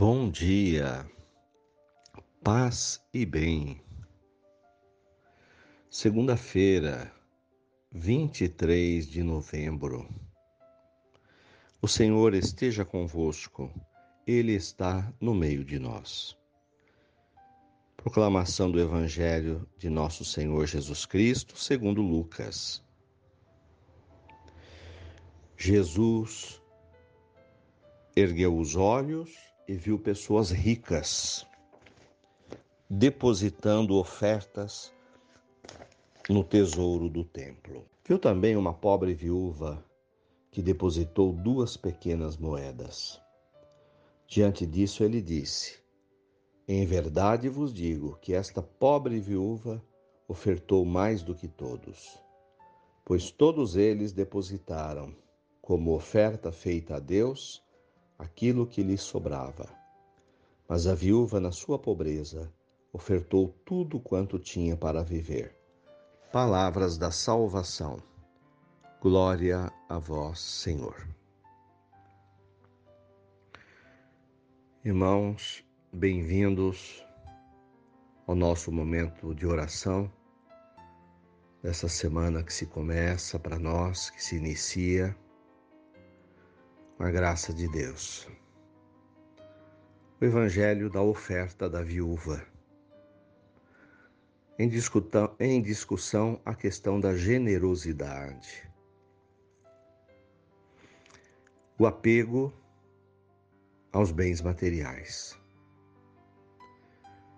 Bom dia, paz e bem. Segunda-feira, 23 de novembro. O Senhor esteja convosco, Ele está no meio de nós. Proclamação do Evangelho de Nosso Senhor Jesus Cristo, segundo Lucas. Jesus ergueu os olhos e viu pessoas ricas depositando ofertas no tesouro do templo. Viu também uma pobre viúva que depositou duas pequenas moedas. Diante disso, ele disse: Em verdade vos digo que esta pobre viúva ofertou mais do que todos, pois todos eles depositaram, como oferta feita a Deus, aquilo que lhe sobrava. Mas a viúva, na sua pobreza, ofertou tudo quanto tinha para viver. Palavras da salvação. Glória a vós, Senhor. Irmãos, bem-vindos ao nosso momento de oração dessa semana que se começa para nós, que se inicia com a graça de Deus. O Evangelho da oferta da viúva. Em discussão, em discussão a questão da generosidade. O apego aos bens materiais.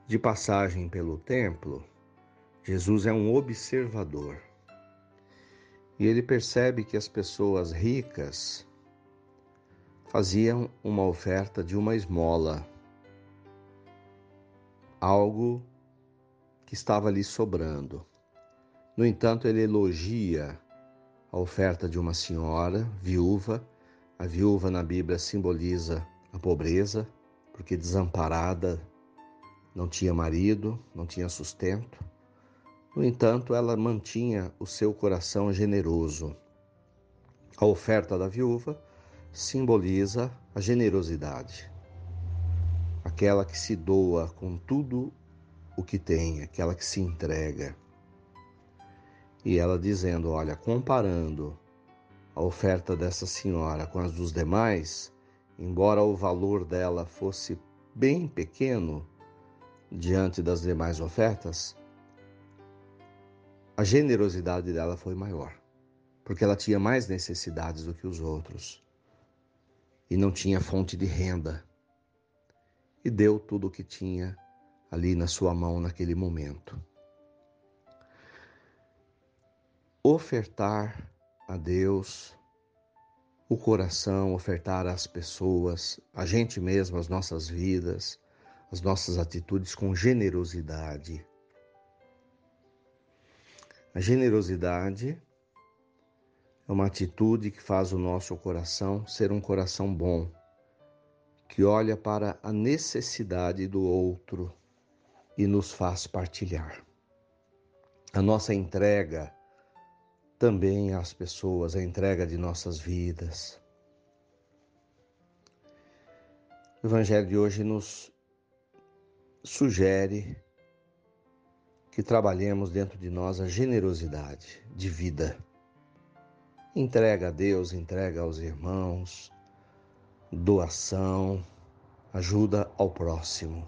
De passagem pelo templo, Jesus é um observador. E ele percebe que as pessoas ricas faziam uma oferta de uma esmola, algo que estava ali sobrando. No entanto, ele elogia a oferta de uma senhora viúva. A viúva na Bíblia simboliza a pobreza, porque desamparada, não tinha marido, não tinha sustento. No entanto, ela mantinha o seu coração generoso. A oferta da viúva simboliza a generosidade, aquela que se doa com tudo o que tem, aquela que se entrega. E ela dizendo: Olha, comparando a oferta dessa senhora com as dos demais, embora o valor dela fosse bem pequeno diante das demais ofertas, a generosidade dela foi maior, porque ela tinha mais necessidades do que os outros e não tinha fonte de renda. E deu tudo o que tinha ali na sua mão naquele momento. Ofertar a Deus o coração, ofertar às pessoas, a gente mesmo, as nossas vidas, as nossas atitudes com generosidade. A generosidade é uma atitude que faz o nosso coração ser um coração bom, que olha para a necessidade do outro e nos faz partilhar. A nossa entrega também às pessoas, a entrega de nossas vidas. O Evangelho de hoje nos sugere que trabalhemos dentro de nós a generosidade de vida Entrega a Deus, entrega aos irmãos, doação, ajuda ao próximo.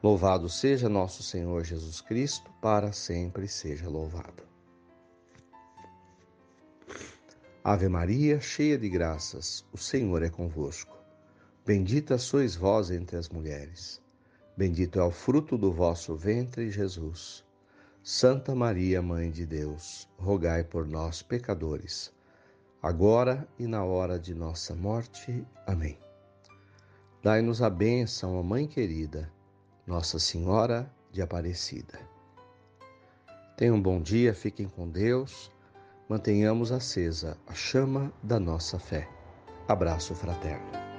Louvado seja nosso Senhor Jesus Cristo, para sempre seja louvado. Ave Maria, cheia de graças, o Senhor é convosco. Bendita sois vós entre as mulheres. Bendito é o fruto do vosso ventre, Jesus. Santa Maria, Mãe de Deus, rogai por nós, pecadores, agora e na hora de nossa morte. Amém. Dai-nos a bênção, ó Mãe querida, Nossa Senhora de Aparecida. Tenham um bom dia, fiquem com Deus, mantenhamos acesa a chama da nossa fé. Abraço fraterno.